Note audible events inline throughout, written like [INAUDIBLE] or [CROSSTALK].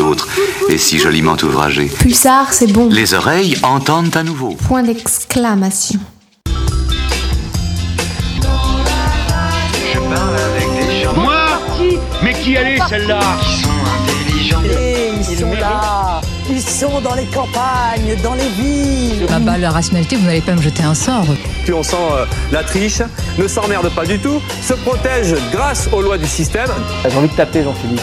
autres est si joliment ouvragée. Pulsar, c'est bon. Les oreilles entendent à nouveau. Point d'exclamation. Moi Mais qui elle est celle-là? Et ils sont là, ils sont dans les campagnes, dans les villes. Ah bah la rationalité, vous n'allez pas me jeter un sort. Puis on sent euh, la triche, ne s'emmerde pas du tout, se protège grâce aux lois du système. J'ai envie de taper Jean-Philippe.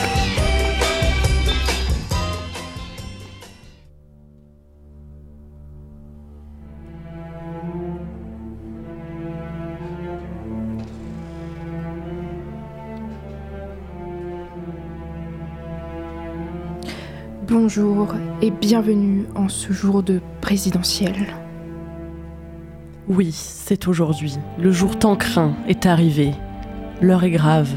Bonjour et bienvenue en ce jour de présidentiel. Oui, c'est aujourd'hui. Le jour tant craint est arrivé. L'heure est grave,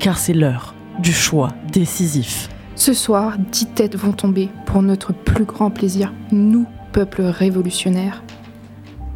car c'est l'heure du choix décisif. Ce soir, dix têtes vont tomber pour notre plus grand plaisir, nous, peuple révolutionnaire.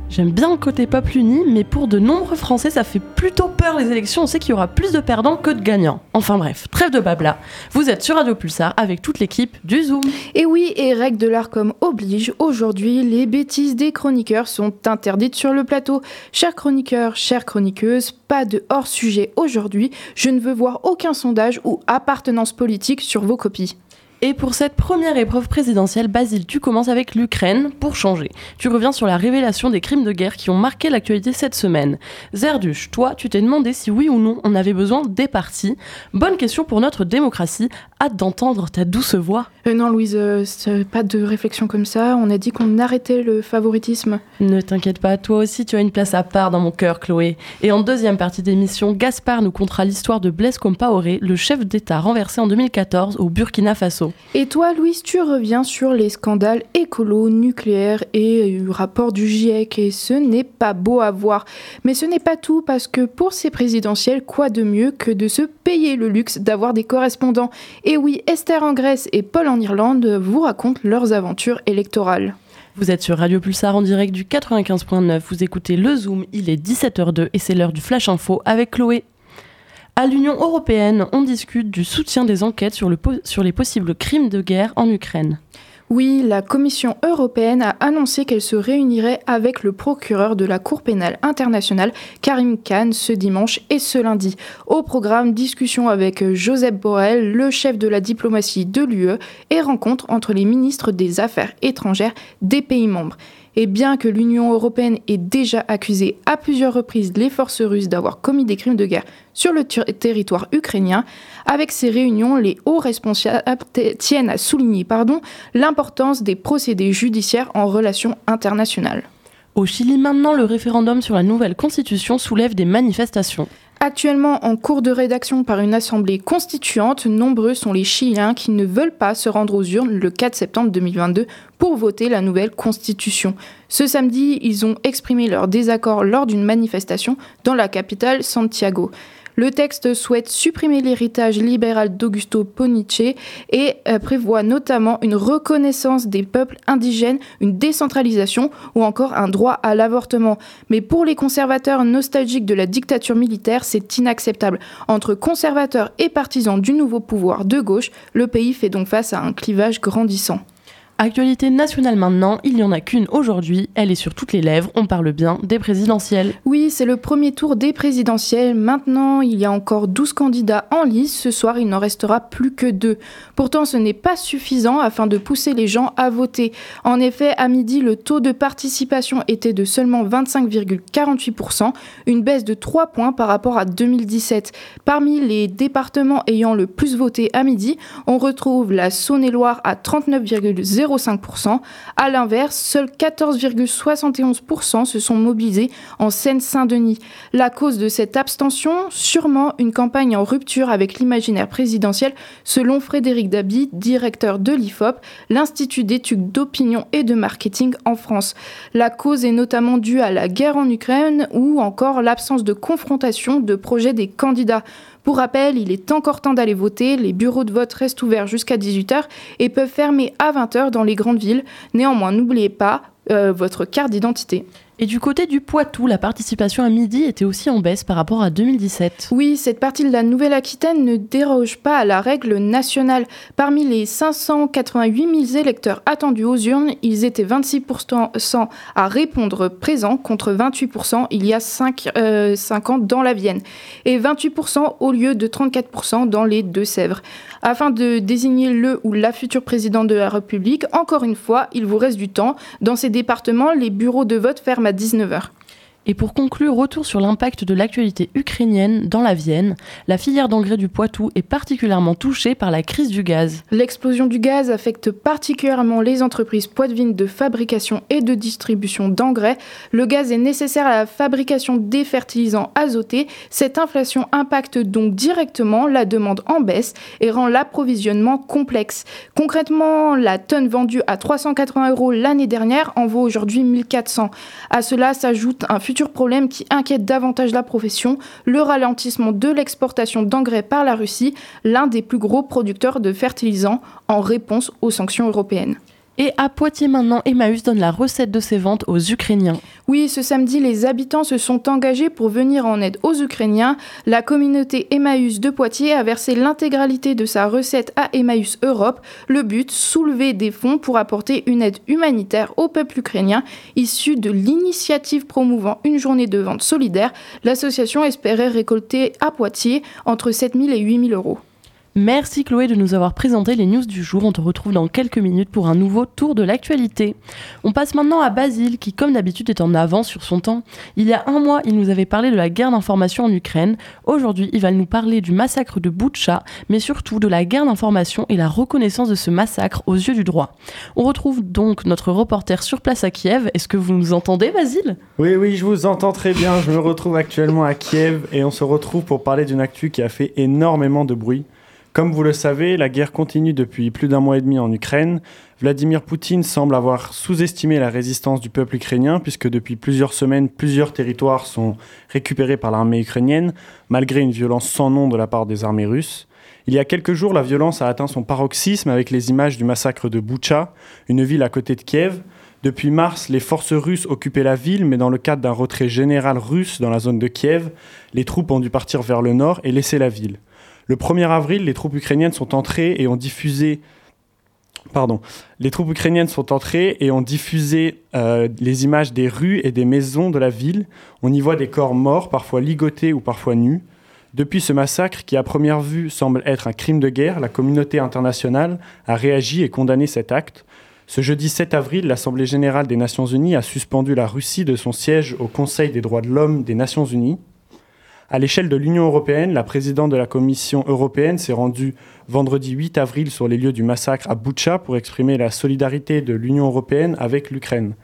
J'aime bien le côté peuple uni, mais pour de nombreux Français, ça fait plutôt peur les élections. On sait qu'il y aura plus de perdants que de gagnants. Enfin bref, trêve de blabla. Vous êtes sur Radio Pulsar avec toute l'équipe du Zoom. Et oui, et règle de l'art comme oblige, aujourd'hui, les bêtises des chroniqueurs sont interdites sur le plateau. Chers chroniqueurs, chères chroniqueuses, pas de hors-sujet aujourd'hui. Je ne veux voir aucun sondage ou appartenance politique sur vos copies. Et pour cette première épreuve présidentielle, Basile, tu commences avec l'Ukraine pour changer. Tu reviens sur la révélation des crimes de guerre qui ont marqué l'actualité cette semaine. Zerduch, toi, tu t'es demandé si oui ou non on avait besoin des partis. Bonne question pour notre démocratie. Hâte d'entendre ta douce voix. Euh, non, Louise, euh, pas de réflexion comme ça. On a dit qu'on arrêtait le favoritisme. Ne t'inquiète pas, toi aussi tu as une place à part dans mon cœur, Chloé. Et en deuxième partie d'émission, Gaspard nous contera l'histoire de Blaise Compaoré, le chef d'État renversé en 2014 au Burkina Faso. Et toi, Louise, tu reviens sur les scandales écolo, nucléaires et euh, rapport du GIEC. Et ce n'est pas beau à voir. Mais ce n'est pas tout, parce que pour ces présidentielles, quoi de mieux que de se payer le luxe d'avoir des correspondants? Et oui, Esther en Grèce et Paul en Irlande vous racontent leurs aventures électorales. Vous êtes sur Radio Pulsar en direct du 95.9. Vous écoutez le Zoom, il est 17h02 et c'est l'heure du Flash Info avec Chloé. À l'Union européenne, on discute du soutien des enquêtes sur, les possibles crimes de guerre en Ukraine. Oui, la Commission européenne a annoncé qu'elle se réunirait avec le procureur de la Cour pénale internationale, Karim Khan, ce dimanche et ce lundi. Au programme, discussion avec Joseph Borrell, le chef de la diplomatie de l'UE, et rencontre entre les ministres des Affaires étrangères des pays membres. Et bien que l'Union européenne ait déjà accusé à plusieurs reprises les forces russes d'avoir commis des crimes de guerre sur le territoire ukrainien, avec ces réunions, les hauts responsables tiennent à souligner l'importance des procédés judiciaires en relations internationales. Au Chili, maintenant, le référendum sur la nouvelle constitution soulève des manifestations. Actuellement en cours de rédaction par une assemblée constituante, nombreux sont les Chiliens qui ne veulent pas se rendre aux urnes le 4 septembre 2022 pour voter la nouvelle constitution. Ce samedi, ils ont exprimé leur désaccord lors d'une manifestation dans la capitale Santiago. Le texte souhaite supprimer l'héritage libéral d'Augusto Poniche et euh, prévoit notamment une reconnaissance des peuples indigènes, une décentralisation ou encore un droit à l'avortement. Mais pour les conservateurs nostalgiques de la dictature militaire, c'est inacceptable. Entre conservateurs et partisans du nouveau pouvoir de gauche, le pays fait donc face à un clivage grandissant. Actualité nationale maintenant, il n'y en a qu'une aujourd'hui, elle est sur toutes les lèvres, on parle bien des présidentielles. Oui, c'est le premier tour des présidentielles. Maintenant, il y a encore 12 candidats en lice. Ce soir, il n'en restera plus que deux. Pourtant, ce n'est pas suffisant afin de pousser les gens à voter. En effet, à midi, le taux de participation était de seulement 25,48%, une baisse de 3 points par rapport à 2017. Parmi les départements ayant le plus voté à midi, on retrouve la Saône-et-Loire à 39,0%. 0,5%. À l'inverse, seuls 14,71% se sont mobilisés en Seine-Saint-Denis. La cause de cette abstention, sûrement une campagne en rupture avec l'imaginaire présidentiel, selon Frédéric Dabi, directeur de l'IFOP, l'Institut d'études d'opinion et de marketing en France. La cause est notamment due à la guerre en Ukraine ou encore l'absence de confrontation de projets des candidats. Pour rappel, il est encore temps d'aller voter. Les bureaux de vote restent ouverts jusqu'à 18h et peuvent fermer à 20h dans les grandes villes. Néanmoins, n'oubliez pas euh, votre carte d'identité. Et du côté du Poitou, la participation à midi était aussi en baisse par rapport à 2017. Oui, cette partie de la Nouvelle-Aquitaine ne déroge pas à la règle nationale. Parmi les 588 000 électeurs attendus aux urnes, ils étaient 26% à répondre présent contre 28% il y a 5, euh, ans dans la Vienne et 28% au lieu de 34% dans les Deux-Sèvres. Afin de désigner le ou la future présidente de la République, encore une fois, il vous reste du temps. Dans ces départements, les bureaux de vote ferment à 19h. Et pour conclure, retour sur l'impact de l'actualité ukrainienne dans la Vienne. La filière d'engrais du Poitou est particulièrement touchée par la crise du gaz. L'explosion du gaz affecte particulièrement les entreprises poitevines de fabrication et de distribution d'engrais. Le gaz est nécessaire à la fabrication des fertilisants azotés. Cette inflation impacte donc directement la demande en baisse et rend l'approvisionnement complexe. Concrètement, la tonne vendue à 380 euros l'année dernière en vaut aujourd'hui 1400. À cela s'ajoute un futur problème qui inquiète davantage la profession, le ralentissement de l'exportation d'engrais par la Russie, l'un des plus gros producteurs de fertilisants en réponse aux sanctions européennes. Et à Poitiers maintenant, Emmaüs donne la recette de ses ventes aux Ukrainiens. Oui, ce samedi, les habitants se sont engagés pour venir en aide aux Ukrainiens. La communauté Emmaüs de Poitiers a versé l'intégralité de sa recette à Emmaüs Europe. Le but, soulever des fonds pour apporter une aide humanitaire au peuple ukrainien issu de l'initiative promouvant une journée de vente solidaire. L'association espérait récolter à Poitiers entre 7 000 et 8 000 euros. Merci Chloé de nous avoir présenté les news du jour. On te retrouve dans quelques minutes pour un nouveau tour de l'actualité. On passe maintenant à Basile qui, comme d'habitude, est en avance sur son temps. Il y a un mois, il nous avait parlé de la guerre d'information en Ukraine. Aujourd'hui, il va nous parler du massacre de Boutcha, mais surtout de la guerre d'information et la reconnaissance de ce massacre aux yeux du droit. On retrouve donc notre reporter sur place à Kiev. Est-ce que vous nous entendez, Basile? Oui, oui, je vous entends très bien. Je me retrouve actuellement à Kiev et on se retrouve pour parler d'une actu qui a fait énormément de bruit. Comme vous le savez, la guerre continue depuis plus d'un mois et demi en Ukraine. Vladimir Poutine semble avoir sous-estimé la résistance du peuple ukrainien, puisque depuis plusieurs semaines, plusieurs territoires sont récupérés par l'armée ukrainienne, malgré une violence sans nom de la part des armées russes. Il y a quelques jours, la violence a atteint son paroxysme avec les images du massacre de Boucha, une ville à côté de Kiev. Depuis mars, les forces russes occupaient la ville, mais dans le cadre d'un retrait général russe dans la zone de Kiev, les troupes ont dû partir vers le nord et laisser la ville. Le 1er avril, les troupes ukrainiennes sont entrées et ont diffusé. Les euh, les images des rues et des maisons de la ville. On y voit des corps morts, parfois ligotés ou parfois nus. Depuis ce massacre, qui à première vue semble être un crime de guerre, la communauté internationale a réagi et condamné cet acte. Ce jeudi 7 avril, l'Assemblée générale des Nations unies a suspendu la Russie de son siège au Conseil des droits de l'homme des Nations unies. À l'échelle de l'Union européenne, la présidente de la Commission européenne s'est rendue vendredi 8 avril sur les lieux du massacre à Boutcha pour exprimer la solidarité de l'Union européenne avec l'Ukraine.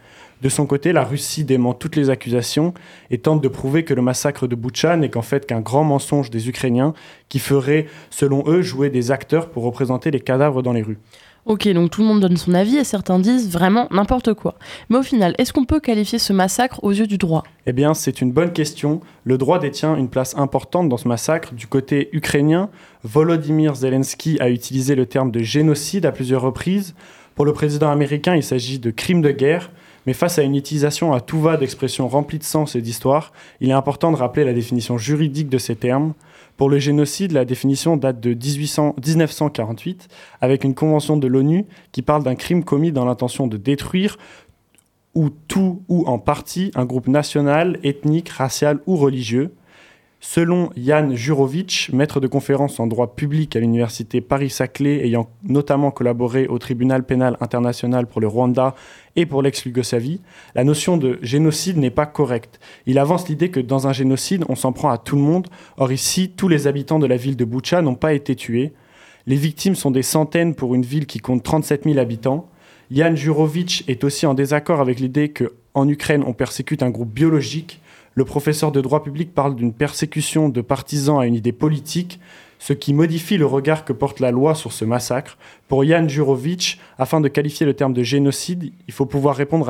De son côté, la Russie dément toutes les accusations et tente de prouver que le massacre de Boutcha n'est qu'en fait qu'un grand mensonge des Ukrainiens qui ferait, selon eux, jouer des acteurs pour représenter les cadavres dans les rues. Ok, donc tout le monde donne son avis et certains disent vraiment n'importe quoi. Mais au final, est-ce qu'on peut qualifier ce massacre aux yeux du droit? Eh bien, c'est une bonne question. Le droit détient une place importante dans ce massacre. Du côté ukrainien, Volodymyr Zelensky a utilisé le terme de génocide à plusieurs reprises. Pour le président américain, il s'agit de crime de guerre. Mais face à une utilisation à tout va d'expressions remplies de sens et d'histoire, il est important de rappeler la définition juridique de ces termes. Pour le génocide, la définition date de 1948 avec une convention de l'ONU qui parle d'un crime commis dans l'intention de détruire ou tout ou en partie un groupe national, ethnique, racial ou religieux, Selon Jan Jurovic, maître de conférence en droit public à l'université Paris-Saclay, ayant notamment collaboré au tribunal pénal international pour le Rwanda et pour l'ex-Yougoslavie, la notion de génocide n'est pas correcte. Il avance l'idée que dans un génocide, on s'en prend à tout le monde. Or ici, tous les habitants de la ville de Boucha n'ont pas été tués. Les victimes sont des centaines pour une ville qui compte 37 000 habitants. Jan Jurovic est aussi en désaccord avec l'idée qu'en Ukraine, on persécute un groupe biologique le professeur de droit public parle d'une persécution de partisans à une idée politique, ce qui modifie le regard que porte la loi sur ce massacre. Pour Jan Jurovic, afin de qualifier le terme de génocide, il faut pouvoir répondre,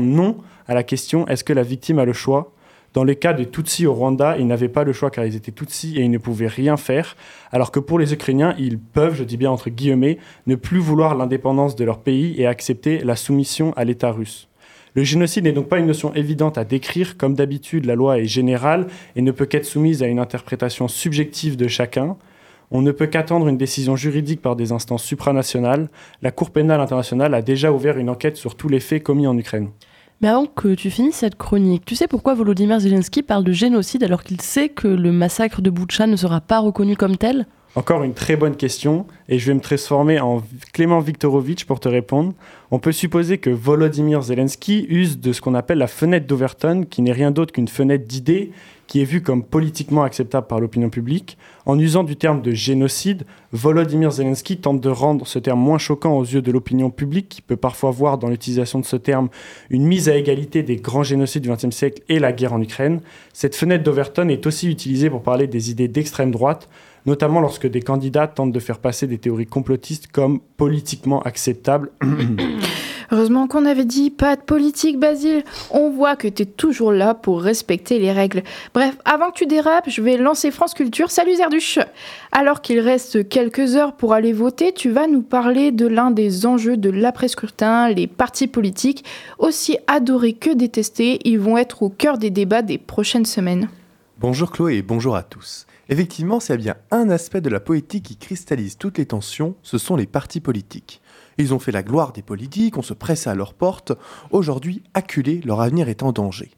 non à la question est-ce que la victime a le choix? Dans les cas des Tutsis au Rwanda, ils n'avaient pas le choix car ils étaient Tutsis et ils ne pouvaient rien faire, alors que pour les Ukrainiens, ils peuvent, je dis bien entre guillemets, ne plus vouloir l'indépendance de leur pays et accepter la soumission à l'État russe. Le génocide n'est donc pas une notion évidente à décrire. Comme d'habitude, la loi est générale et ne peut qu'être soumise à une interprétation subjective de chacun. On ne peut qu'attendre une décision juridique par des instances supranationales. La Cour pénale internationale a déjà ouvert une enquête sur tous les faits commis en Ukraine. Mais avant que tu finisses cette chronique, tu sais pourquoi Volodymyr Zelensky parle de génocide alors qu'il sait que le massacre de Boutcha ne sera pas reconnu comme tel? Encore une très bonne question, et je vais me transformer en Clément Viktorovitch pour te répondre. On peut supposer que Volodymyr Zelensky use de ce qu'on appelle la fenêtre d'Overton, qui n'est rien d'autre qu'une fenêtre d'idées qui est vue comme politiquement acceptable par l'opinion publique. En usant du terme de génocide, Volodymyr Zelensky tente de rendre ce terme moins choquant aux yeux de l'opinion publique, qui peut parfois voir dans l'utilisation de ce terme une mise à égalité des grands génocides du XXe siècle et la guerre en Ukraine. Cette fenêtre d'Overton est aussi utilisée pour parler des idées d'extrême droite, notamment lorsque des candidats tentent de faire passer des théories complotistes comme politiquement acceptables. [COUGHS] Heureusement qu'on avait dit pas de politique, Basile. On voit que t'es toujours là pour respecter les règles. Bref, avant que tu dérapes, je vais lancer France Culture. Salut Zerduche Alors qu'il reste quelques heures pour aller voter, tu vas nous parler de l'un des enjeux de l'après-scrutin, les partis politiques. Aussi adorés que détestés, ils vont être au cœur des débats des prochaines semaines. Bonjour Chloé et bonjour à tous. Effectivement, s'il y a bien un aspect de la poétique qui cristallise toutes les tensions, ce sont les partis politiques. Ils ont fait la gloire des politiques, on se presse à leur porte. Aujourd'hui, acculés, leur avenir est en danger.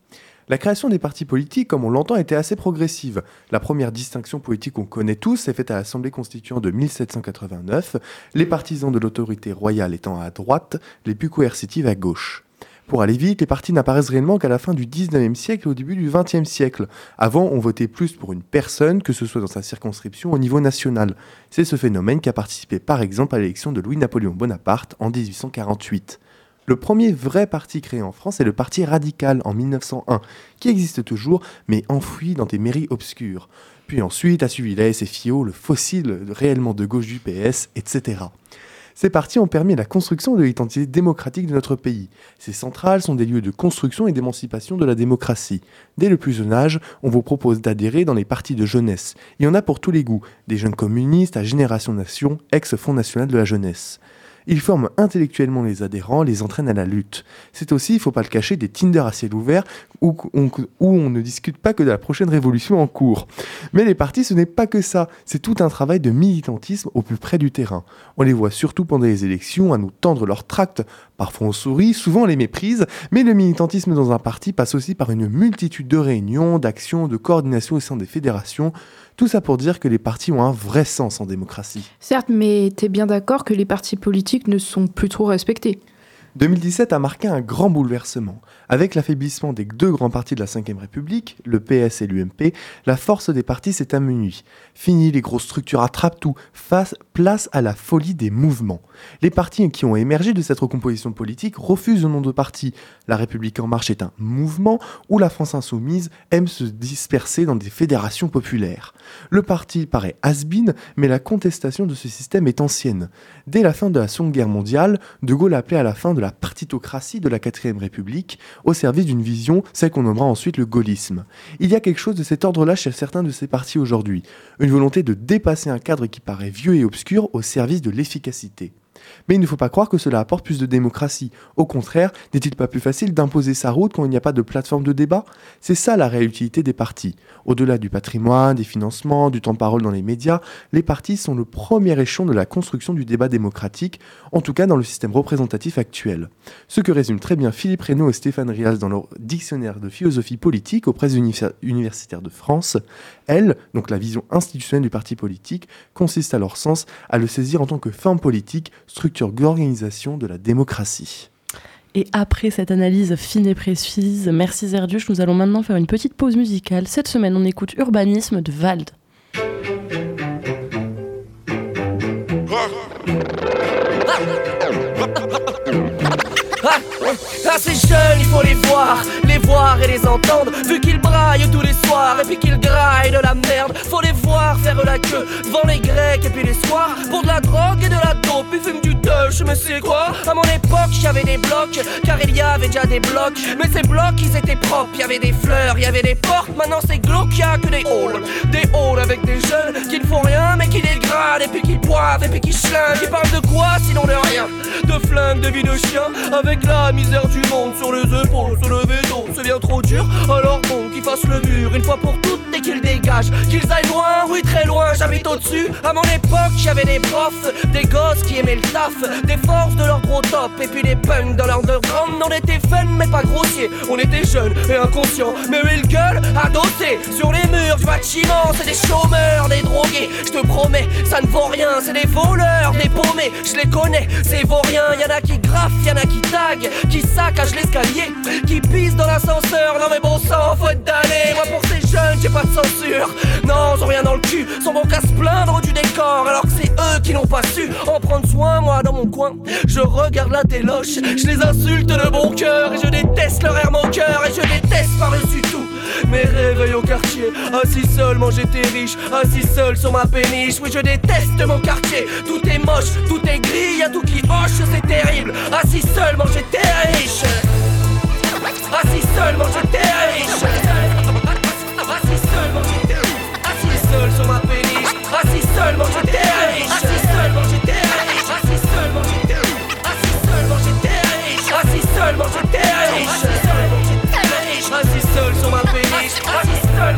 La création des partis politiques, comme on l'entend, était assez progressive. La première distinction politique qu'on connaît tous est faite à l'Assemblée constituante de 1789, les partisans de l'autorité royale étant à droite, les plus coercitives à gauche. Pour aller vite, les partis n'apparaissent réellement qu'à la fin du 19e siècle et au début du 20e siècle. Avant, on votait plus pour une personne, que ce soit dans sa circonscription au niveau national. C'est ce phénomène qui a participé par exemple à l'élection de Louis-Napoléon Bonaparte en 1848. Le premier vrai parti créé en France est le Parti radical en 1901, qui existe toujours, mais enfoui dans des mairies obscures. Puis ensuite a suivi la SFIO, le fossile réellement de gauche du PS, etc. Ces partis ont permis la construction de l'identité démocratique de notre pays. Ces centrales sont des lieux de construction et d'émancipation de la démocratie. Dès le plus jeune âge, on vous propose d'adhérer dans les partis de jeunesse. Il y en a pour tous les goûts, des jeunes communistes à Génération Nation, ex-Fonds national de la jeunesse. Ils forment intellectuellement les adhérents, les entraînent à la lutte. C'est aussi, il faut pas le cacher, des Tinder à ciel ouvert où on, où on ne discute pas que de la prochaine révolution en cours. Mais les partis, ce n'est pas que ça. C'est tout un travail de militantisme au plus près du terrain. On les voit surtout pendant les élections à nous tendre leurs tracts. Parfois on sourit, souvent on les méprise, mais le militantisme dans un parti passe aussi par une multitude de réunions, d'actions, de coordination au sein des fédérations. Tout ça pour dire que les partis ont un vrai sens en démocratie. Certes, mais t'es bien d'accord que les partis politiques ne sont plus trop respectés 2017 a marqué un grand bouleversement. Avec l'affaiblissement des deux grands partis de la Ve République, le PS et l'UMP, la force des partis s'est amenuie. Fini les grosses structures attrape tout, face, place à la folie des mouvements. Les partis qui ont émergé de cette recomposition politique refusent le nom de parti. La République en marche est un mouvement où la France insoumise aime se disperser dans des fédérations populaires. Le parti paraît has-been, mais la contestation de ce système est ancienne. Dès la fin de la Seconde Guerre mondiale, De Gaulle appelait à la fin de la partitocratie de la 4ème République au service d'une vision, celle qu'on nommera ensuite le gaullisme. Il y a quelque chose de cet ordre-là chez certains de ces partis aujourd'hui, une volonté de dépasser un cadre qui paraît vieux et obscur au service de l'efficacité. Mais il ne faut pas croire que cela apporte plus de démocratie. Au contraire, n'est-il pas plus facile d'imposer sa route quand il n'y a pas de plateforme de débat? C'est ça la réelle utilité des partis. Au-delà du patrimoine, des financements, du temps de parole dans les médias, les partis sont le premier échelon de la construction du débat démocratique, en tout cas dans le système représentatif actuel. Ce que résume très bien Philippe Reynaud et Stéphane Rias dans leur dictionnaire de philosophie politique aux presses universitaires de France, elle, donc la vision institutionnelle du parti politique, consiste à leur sens à le saisir en tant que forme politique, structure d'organisation de la démocratie. Et après cette analyse fine et précise, merci Zerduche, nous allons maintenant faire une petite pause musicale. Cette semaine, on écoute Urbanisme de Vald. Ah, ces jeunes, il faut les voir, les voir et les entendre. Vu qu'ils braillent tous les soirs et puis qu'ils graillent de la merde, faut les voir faire la queue devant les grecs et puis les soirs. Pour de la drogue et de la dope, ils fument du touch, mais c'est quoi À mon époque, j'avais des blocs, car il y avait déjà des blocs. Mais ces blocs, ils étaient propres, y avait des fleurs, y avait des portes. Maintenant, c'est glauque, y a que des halls. Des halls avec des jeunes qui ne font rien, mais qui dégradent et puis qui boivent et puis qui chlinguent. Qui parlent de quoi sinon de rien? De flingues, de vie de chien, avec la misère du monde sur les épaules, se lever c'est bien trop dur. Alors bon, qu'ils fassent le mur une fois pour toutes et qu'ils dégagent, qu'ils aillent loin, oui très loin, j'habite au-dessus. À mon époque, j'avais des profs, des gosses qui aimaient le taf, des forces de leur gros top, et puis des punks dans leur underground. On était fun mais pas grossier, on était jeunes et inconscients, mais eux ils gueulent adossés sur les murs du bâtiment, c'est des chômeurs, des drogués. Je te promets, ça ne vaut rien, c'est des voleurs, des paumés, je les connais, c'est vaurien. Y'en a qui graffent, y'en a qui taguent, qui saccagent l'escalier, qui pissent dans Non mais bon sang, faut être d'aller. Moi pour ces jeunes, j'ai pas de censure. Non, ils ont rien dans le cul, sont bons qu'à se plaindre du décor, alors que c'est eux qui n'ont pas su en prendre soin. Moi dans mon coin, je regarde la téloche, je les insulte de bon cœur et je déteste leur air moqueur et je déteste par-dessus tout mes réveils au quartier. Assis seul, manger tes riches, assis seul sur ma péniche. Oui, je déteste mon quartier. Tout est moche, tout est gris, y'a tout qui hoche, c'est terrible. Assis seul, manger tes riches. Assis seul, manger tes riches. Assis seul, manger tes riches. Assis seul sur ma péniche. Assis seul, manger tes riches. Assis seul, manger tes riches. Assis seul, manger tes riches. Assis seul, manger tes riches. Assis seul, manger tes riches. Assis seul sur ma péniche. Assis seul.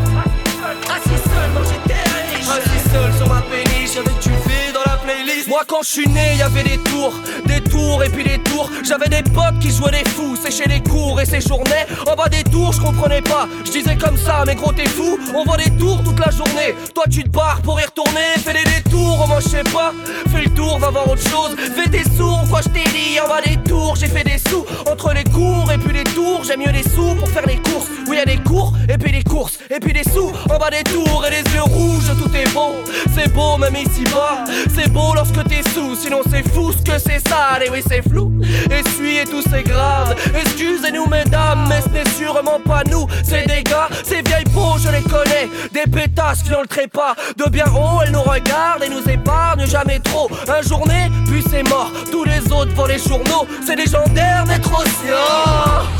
Assis seul, manger tes riches. Assis seul sur ma péniche avec du V dans la playlist. Moi quand je suis né, y avait des tours, des et puis des tours. J'avais des potes qui jouaient des fous, séchaient les cours et séjournaient. En bas des tours, je comprenais pas. Je disais comme ça, mais gros t'es fou. On voit des tours toute la journée. Toi tu te barres pour y retourner. Fais des détours, au moins je sais pas. Fais le tour, va voir autre chose. Fais des sourds, quoi je t'ai dit. En bas des tours, j'ai fait des sous. Entre les cours et puis les tours, j'ai mieux des sous pour faire les courses. Oui, y a des cours et puis des courses. Et puis des sous en bas des tours et les yeux rouges, tout est beau. C'est beau même ici bas. C'est beau lorsque t'es sous, sinon c'est fou ce que c'est sale. Et oui, c'est flou. Essuyez tout, c'est grave. Excusez-nous, mesdames, mais ce n'est sûrement pas nous. Ces dégâts, ces vieilles peaux, je les connais. Des pétasses qui ont le trépas. De bien haut, elles nous regardent et nous épargnent jamais trop. Un journée, puis c'est mort. Tous les autres vont les journaux. C'est légendaire d'être aussi. Oh.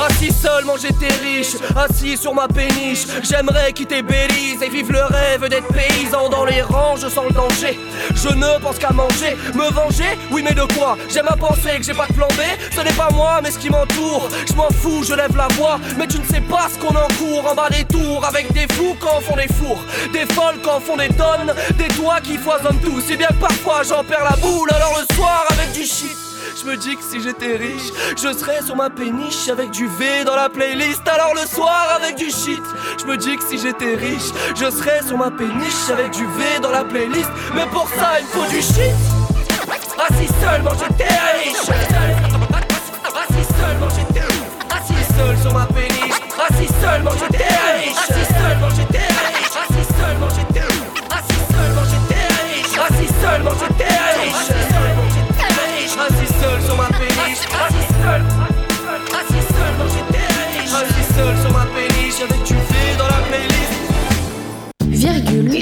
Assis seul, manger tes riches. Assis sur ma péniche. J'aimerais quitter Belize et vivre le rêve d'être paysan dans les rangs. Je sens le danger. Je ne pense qu'à manger. Me venger Oui, mais de quoi J'aime à penser que j'ai pas de plan B. Ce n'est pas moi, mais ce qui m'entoure. Je m'en fous, je lève la voix. Mais tu ne sais pas ce qu'on encourt en bas des tours. Avec des fous quand font des fours. Des folles quand font des tonnes. Des toits qui foisonnent tout. Si bien parfois j'en perds la boule. Alors le soir avec du shit. Je me dis que si j'étais riche, je serais sur ma péniche avec du V dans la playlist. Alors le soir avec du shit. Je me dis que si j'étais riche, je serais sur ma péniche avec du V dans la playlist. Mais pour ça, il faut du shit. Assis seul, manger tes riches. Assis seul, manger tes riches. Assis seul sur ma péniche. Assis seul, manger tes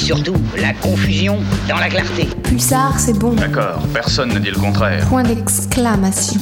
surtout, la confusion dans la clarté. Pulsar, c'est bon. D'accord, personne ne dit le contraire. Point d'exclamation.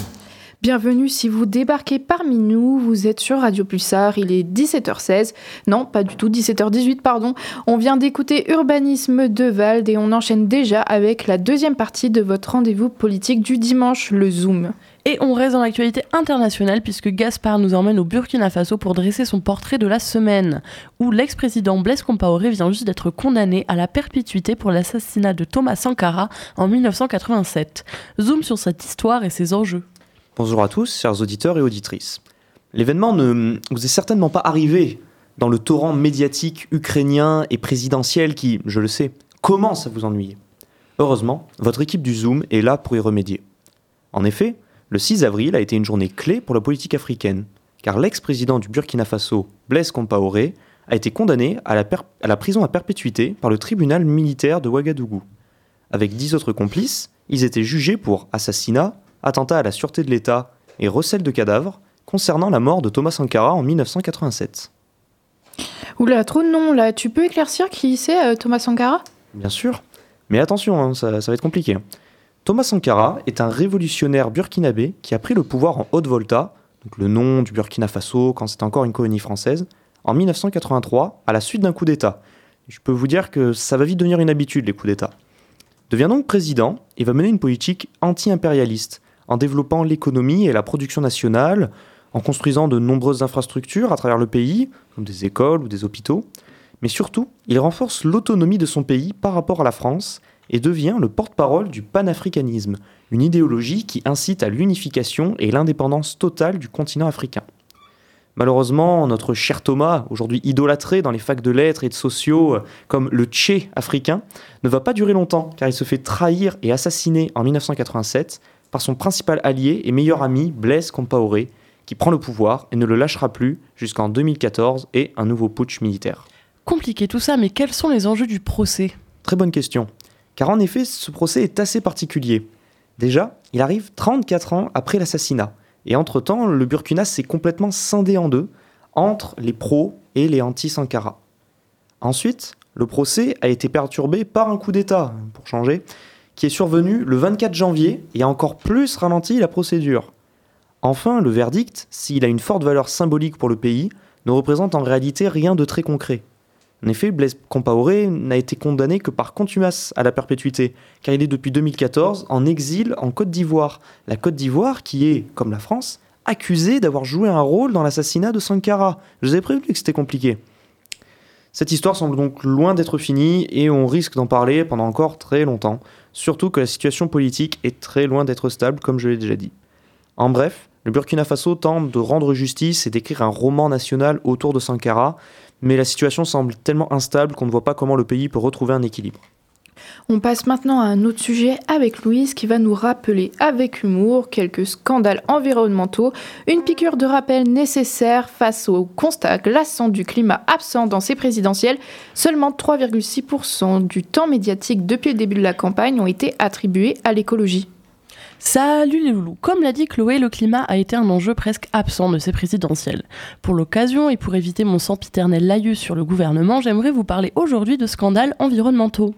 Bienvenue si vous débarquez parmi nous, vous êtes sur Radio Pulsar, il est 17h16, non pas du tout, 17h18 pardon, on vient d'écouter Urbanisme de Vald et on enchaîne déjà avec la deuxième partie de votre rendez-vous politique du dimanche, le Zoom. Et on reste dans l'actualité internationale puisque Gaspard nous emmène au Burkina Faso pour dresser son portrait de la semaine, où l'ex-président Blaise Compaoré vient juste d'être condamné à la perpétuité pour l'assassinat de Thomas Sankara en 1987. Zoom sur cette histoire et ses enjeux. Bonjour à tous, chers auditeurs et auditrices. L'événement ne vous est certainement pas arrivé dans le torrent médiatique ukrainien et présidentiel qui, je le sais, commence à vous ennuyer. Heureusement, votre équipe du Zoom est là pour y remédier. En effet, le 6 avril a été une journée clé pour la politique africaine, car l'ex-président du Burkina Faso, Blaise Compaoré, a été condamné à la, à la prison à perpétuité par le tribunal militaire de Ouagadougou. Avec dix autres complices, ils étaient jugés pour assassinat, attentat à la sûreté de l'État et recel de cadavres concernant la mort de Thomas Sankara en 1987. Oula, trop de noms là. Tu peux éclaircir qui c'est euh, Thomas Sankara? Bien sûr. Mais attention, hein, ça, ça va être compliqué. Thomas Sankara est un révolutionnaire burkinabé qui a pris le pouvoir en Haute-Volta, donc le nom du Burkina Faso quand c'était encore une colonie française, en 1983 à la suite d'un coup d'État. Je peux vous dire que ça va vite devenir une habitude les coups d'État. devient donc président et va mener une politique anti-impérialiste en développant l'économie et la production nationale, en construisant de nombreuses infrastructures à travers le pays, comme des écoles ou des hôpitaux. Mais surtout, il renforce l'autonomie de son pays par rapport à la France et devient le porte-parole du panafricanisme, une idéologie qui incite à l'unification et l'indépendance totale du continent africain. Malheureusement, notre cher Thomas, aujourd'hui idolâtré dans les facs de lettres et de sociaux comme le Tché africain, ne va pas durer longtemps car il se fait trahir et assassiner en 1987 par son principal allié et meilleur ami Blaise Compaoré, qui prend le pouvoir et ne le lâchera plus jusqu'en 2014 et un nouveau putsch militaire. Compliqué tout ça, mais quels sont les enjeux du procès? Très bonne question. Car en effet, ce procès est assez particulier. Déjà, il arrive 34 ans après l'assassinat. Et entre-temps, le Burkina s'est complètement scindé en deux, entre les pros et les anti-Sankara. Ensuite, le procès a été perturbé par un coup d'État, pour changer, qui est survenu le 24 janvier et a encore plus ralenti la procédure. Enfin, le verdict, s'il a une forte valeur symbolique pour le pays, ne représente en réalité rien de très concret. En effet, Blaise Compaoré n'a été condamné que par contumace à la perpétuité, car il est depuis 2014 en exil en Côte d'Ivoire. La Côte d'Ivoire qui est, comme la France, accusée d'avoir joué un rôle dans l'assassinat de Sankara. Je vous ai prévenu que c'était compliqué. Cette histoire semble donc loin d'être finie et on risque d'en parler pendant encore très longtemps, surtout que la situation politique est très loin d'être stable, comme je l'ai déjà dit. En bref, le Burkina Faso tente de rendre justice et d'écrire un roman national autour de Sankara, mais la situation semble tellement instable qu'on ne voit pas comment le pays peut retrouver un équilibre. On passe maintenant à un autre sujet avec Louise qui va nous rappeler avec humour quelques scandales environnementaux, une piqûre de rappel nécessaire face au constat glaçant du climat absent dans ces présidentielles. Seulement 3,6% du temps médiatique depuis le début de la campagne ont été attribués à l'écologie. Salut les loulous Comme l'a dit Chloé, le climat a été un enjeu presque absent de ces présidentielles. Pour l'occasion et pour éviter mon sempiternel laïus sur le gouvernement, j'aimerais vous parler aujourd'hui de scandales environnementaux.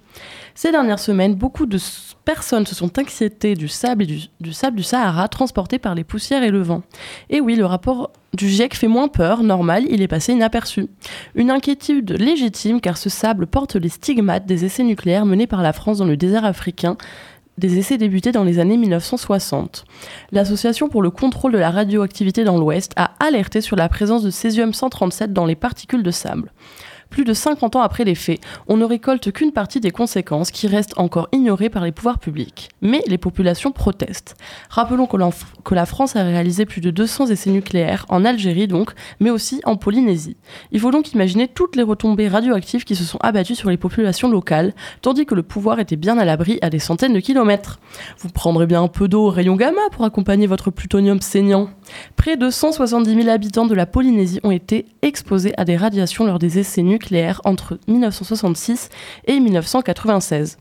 Ces dernières semaines, beaucoup de personnes se sont inquiétées du sable, du, du Sahara transporté par les poussières et le vent. Et oui, le rapport du GIEC fait moins peur, normal, il est passé inaperçu. Une inquiétude légitime car ce sable porte les stigmates des essais nucléaires menés par la France dans le désert africain des essais débutés dans les années 1960. L'Association pour le contrôle de la radioactivité dans l'Ouest a alerté sur la présence de césium-137 dans les particules de sable. Plus de 50 ans après les faits, on ne récolte qu'une partie des conséquences qui restent encore ignorées par les pouvoirs publics. Mais les populations protestent. Rappelons que, la France a réalisé plus de 200 essais nucléaires, en Algérie donc, mais aussi en Polynésie. Il faut donc imaginer toutes les retombées radioactives qui se sont abattues sur les populations locales, tandis que le pouvoir était bien à l'abri à des centaines de kilomètres. Vous prendrez bien un peu d'eau au rayon gamma pour accompagner votre plutonium saignant. Près de 170 000 habitants de la Polynésie ont été exposés à des radiations lors des essais nucléaires entre 1966 et 1996.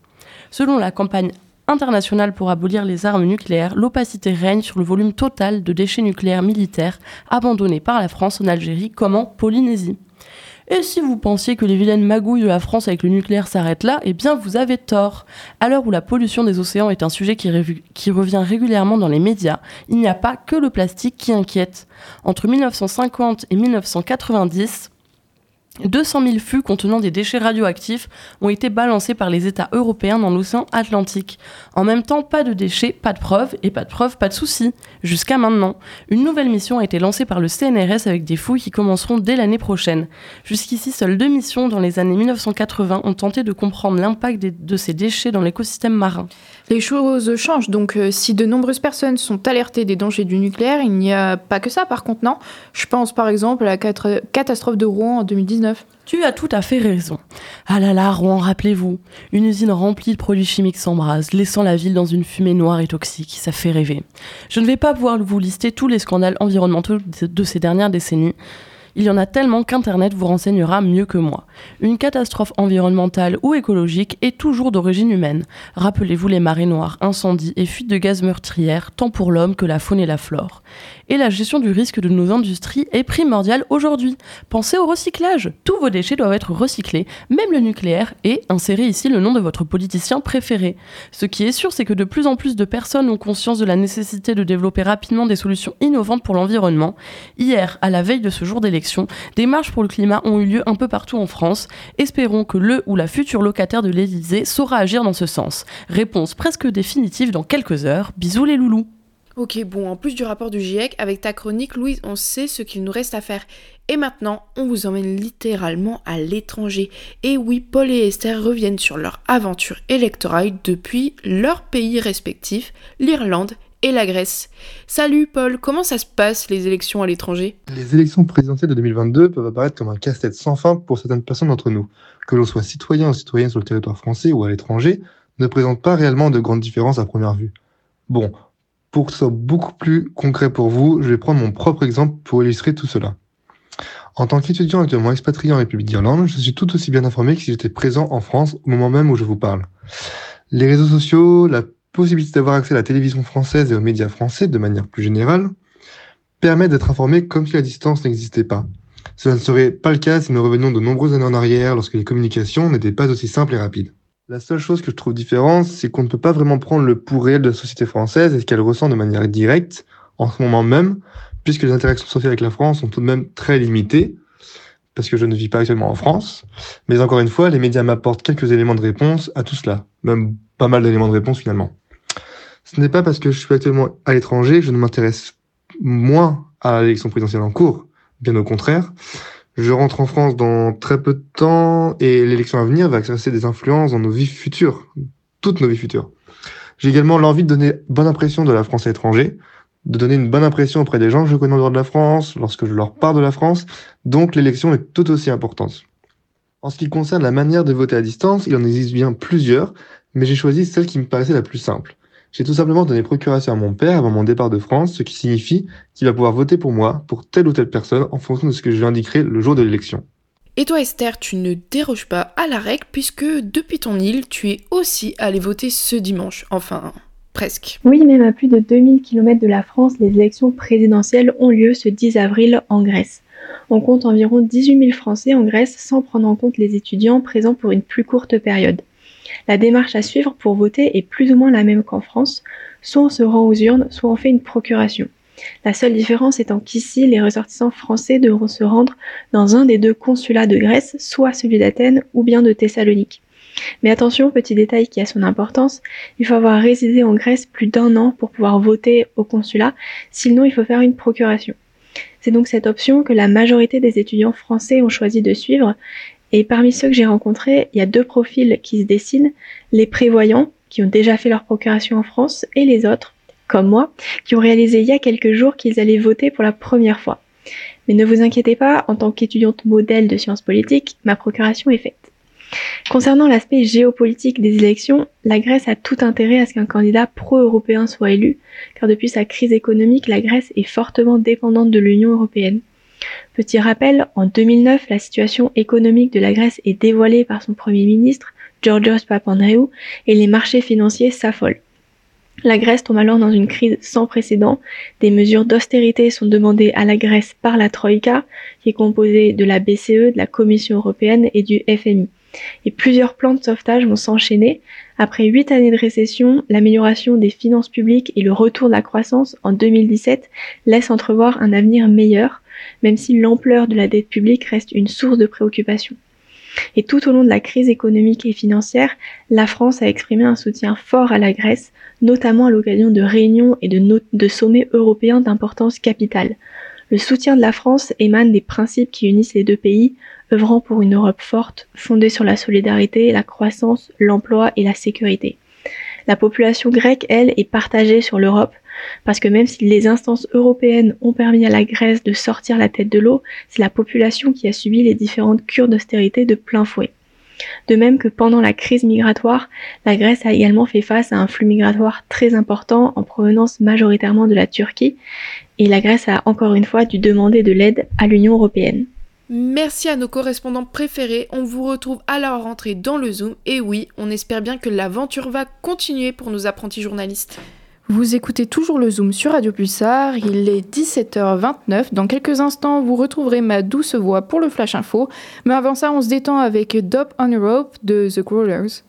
Selon la campagne internationale pour abolir les armes nucléaires, l'opacité règne sur le volume total de déchets nucléaires militaires abandonnés par la France en Algérie comme en Polynésie. Et si vous pensiez que les vilaines magouilles de la France avec le nucléaire s'arrêtent là, eh bien vous avez tort. À l'heure où la pollution des océans est un sujet qui, qui revient régulièrement dans les médias, il n'y a pas que le plastique qui inquiète. Entre 1950 et 1990, 200 000 fûts contenant des déchets radioactifs ont été balancés par les États européens dans l'océan Atlantique. En même temps, pas de déchets, pas de preuves, et pas de preuves, pas de soucis. Jusqu'à maintenant, une nouvelle mission a été lancée par le CNRS avec des fouilles qui commenceront dès l'année prochaine. Jusqu'ici, seules deux missions dans les années 1980 ont tenté de comprendre l'impact de ces déchets dans l'écosystème marin. Les choses changent, donc euh, si de nombreuses personnes sont alertées des dangers du nucléaire, il n'y a pas que ça par contre, non? Je pense par exemple à la catastrophe de Rouen en 2019. Tu as tout à fait raison. Ah là là, Rouen, rappelez-vous, une usine remplie de produits chimiques s'embrase, laissant la ville dans une fumée noire et toxique. Ça fait rêver. Je ne vais pas pouvoir vous lister tous les scandales environnementaux de ces dernières décennies. Il y en a tellement qu'Internet vous renseignera mieux que moi. Une catastrophe environnementale ou écologique est toujours d'origine humaine. Rappelez-vous les marées noires, incendies et fuites de gaz meurtrières, tant pour l'homme que la faune et la flore. Et la gestion du risque de nos industries est primordiale aujourd'hui. Pensez au recyclage. Tous vos déchets doivent être recyclés, même le nucléaire, et insérez ici le nom de votre politicien préféré. Ce qui est sûr, c'est que de plus en plus de personnes ont conscience de la nécessité de développer rapidement des solutions innovantes pour l'environnement. Hier, à la veille de ce jour d'élection, des marches pour le climat ont eu lieu un peu partout en France. Espérons que le ou la future locataire de l'Élysée saura agir dans ce sens. Réponse presque définitive dans quelques heures. Bisous les loulous. Ok, bon, en plus du rapport du GIEC, avec ta chronique, Louise, on sait ce qu'il nous reste à faire. Et maintenant, on vous emmène littéralement à l'étranger. Et oui, Paul et Esther reviennent sur leur aventure électorale depuis leurs pays respectifs, l'Irlande la Grèce. Salut Paul, comment ça se passe les élections à l'étranger? Les élections présidentielles de 2022 peuvent apparaître comme un casse-tête sans fin pour certaines personnes d'entre nous. Que l'on soit citoyen ou citoyenne sur le territoire français ou à l'étranger ne présente pas réellement de grandes différences à première vue. Bon, pour que ce soit beaucoup plus concret pour vous, je vais prendre mon propre exemple pour illustrer tout cela. En tant qu'étudiant actuellement expatrié en République d'Irlande, je suis tout aussi bien informé que si j'étais présent en France au moment même où je vous parle. Les réseaux sociaux, la possibilité d'avoir accès à la télévision française et aux médias français de manière plus générale, permettent d'être informé comme si la distance n'existait pas. Cela ne serait pas le cas si nous revenions de nombreuses années en arrière lorsque les communications n'étaient pas aussi simples et rapides. La seule chose que je trouve différente, c'est qu'on ne peut pas vraiment prendre le pouls réel de la société française et ce qu'elle ressent de manière directe en ce moment même, puisque les interactions sociales avec la France sont tout de même très limitées, parce que je ne vis pas actuellement en France. Mais encore une fois, les médias m'apportent quelques éléments de réponse à tout cela, même pas mal d'éléments de réponse finalement. Ce n'est pas parce que je suis actuellement à l'étranger que je ne m'intéresse moins à l'élection présidentielle en cours, bien au contraire. Je rentre en France dans très peu de temps et l'élection à venir va exercer des influences dans nos vies futures, toutes nos vies futures. J'ai également l'envie de donner bonne impression de la France à l'étranger, de donner une bonne impression auprès des gens que je connais en dehors de la France, lorsque je leur parle de la France, donc l'élection est tout aussi importante. En ce qui concerne la manière de voter à distance, il en existe bien plusieurs, mais j'ai choisi celle qui me paraissait la plus simple. J'ai tout simplement donné procuration à mon père avant mon départ de France, ce qui signifie qu'il va pouvoir voter pour moi, pour telle ou telle personne, en fonction de ce que je lui indiquerai le jour de l'élection. Et toi Esther, tu ne déroges pas à la règle puisque depuis ton île, tu es aussi allé voter ce dimanche. Enfin, presque. Oui, même à plus de 2000 km de la France, les élections présidentielles ont lieu ce 10 avril en Grèce. On compte environ 18 000 Français en Grèce sans prendre en compte les étudiants présents pour une plus courte période. La démarche à suivre pour voter est plus ou moins la même qu'en France, soit on se rend aux urnes, soit on fait une procuration. La seule différence étant qu'ici, les ressortissants français devront se rendre dans un des deux consulats de Grèce, soit celui d'Athènes ou bien de Thessalonique. Mais attention, petit détail qui a son importance, il faut avoir résidé en Grèce plus d'un an pour pouvoir voter au consulat, sinon il faut faire une procuration. C'est donc cette option que la majorité des étudiants français ont choisi de suivre, et parmi ceux que j'ai rencontrés, il y a deux profils qui se dessinent, les prévoyants, qui ont déjà fait leur procuration en France, et les autres, comme moi, qui ont réalisé il y a quelques jours qu'ils allaient voter pour la première fois. Mais ne vous inquiétez pas, en tant qu'étudiante modèle de sciences politiques, ma procuration est faite. Concernant l'aspect géopolitique des élections, la Grèce a tout intérêt à ce qu'un candidat pro-européen soit élu, car depuis sa crise économique, la Grèce est fortement dépendante de l'Union européenne. Petit rappel, en 2009, la situation économique de la Grèce est dévoilée par son Premier ministre, Georgios Papandreou, et les marchés financiers s'affolent. La Grèce tombe alors dans une crise sans précédent. Des mesures d'austérité sont demandées à la Grèce par la Troïka, qui est composée de la BCE, de la Commission européenne et du FMI. Et plusieurs plans de sauvetage vont s'enchaîner. Après huit années de récession, l'amélioration des finances publiques et le retour de la croissance en 2017 laissent entrevoir un avenir meilleur, même si l'ampleur de la dette publique reste une source de préoccupation. Et tout au long de la crise économique et financière, la France a exprimé un soutien fort à la Grèce, notamment à l'occasion de réunions et de, sommets européens d'importance capitale. Le soutien de la France émane des principes qui unissent les deux pays, œuvrant pour une Europe forte, fondée sur la solidarité, la croissance, l'emploi et la sécurité. La population grecque, elle, est partagée sur l'Europe, parce que même si les instances européennes ont permis à la Grèce de sortir la tête de l'eau, c'est la population qui a subi les différentes cures d'austérité de plein fouet. De même que pendant la crise migratoire, la Grèce a également fait face à un flux migratoire très important en provenance majoritairement de la Turquie, et la Grèce a encore une fois dû demander de l'aide à l'Union européenne. Merci à nos correspondants préférés, on vous retrouve à la rentrée dans le Zoom, et oui, on espère bien que l'aventure va continuer pour nos apprentis journalistes. Vous écoutez toujours le Zoom sur Radio Pulsar, il est 17h29. Dans quelques instants, vous retrouverez ma douce voix pour le Flash Info. Mais avant ça, on se détend avec Dop on Europe de The Growlers.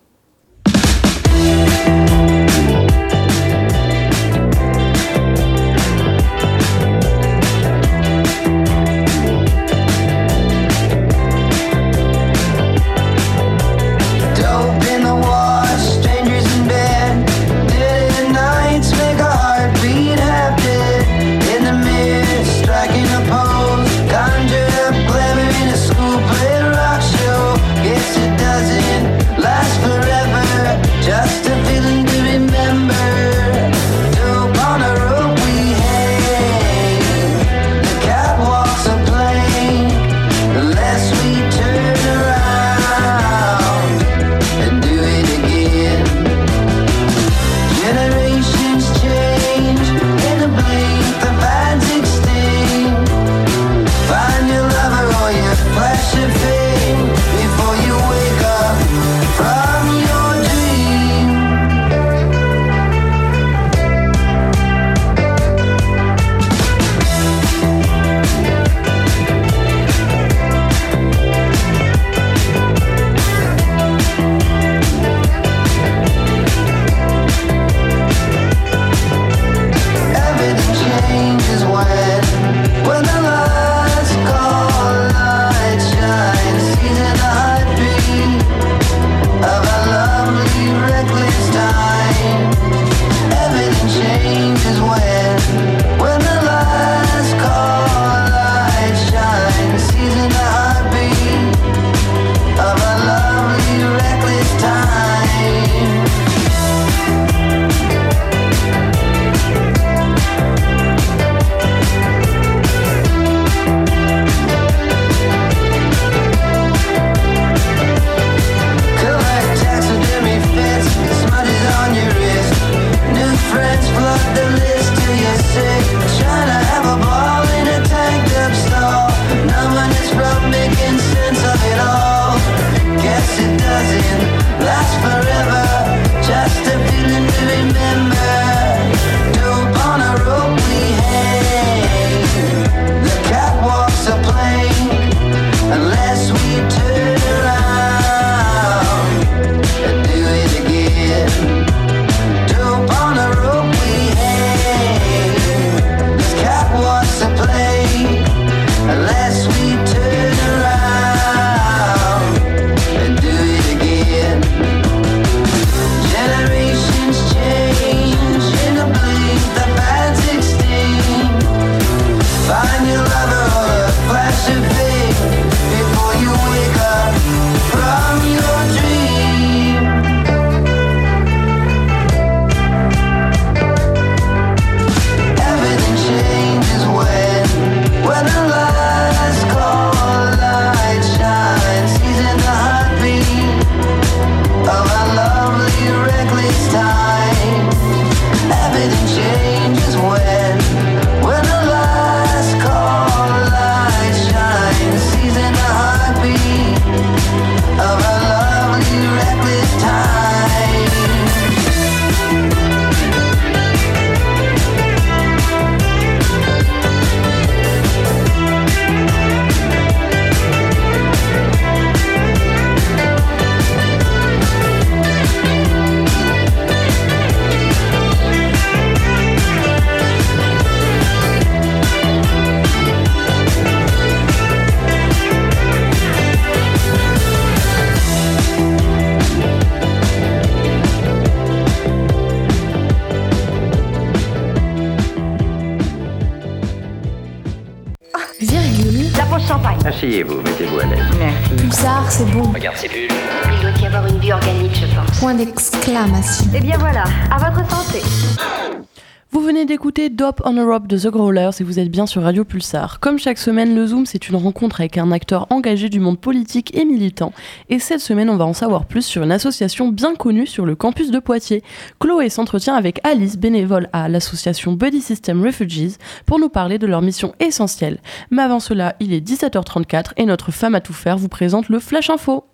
Dope on Europe de The Growlers et vous êtes bien sur Radio Pulsar. Comme chaque semaine, le Zoom, c'est une rencontre avec un acteur engagé du monde politique et militant. Et cette semaine, on va en savoir plus sur une association bien connue sur le campus de Poitiers. Chloé s'entretient avec Alice, bénévole à l'association Body System Refugees, pour nous parler de leur mission essentielle. Mais avant cela, il est 17h34 et notre femme à tout faire vous présente le Flash Info.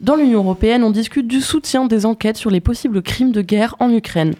Dans l'Union européenne, on discute du soutien des enquêtes sur les possibles crimes de guerre en Ukraine.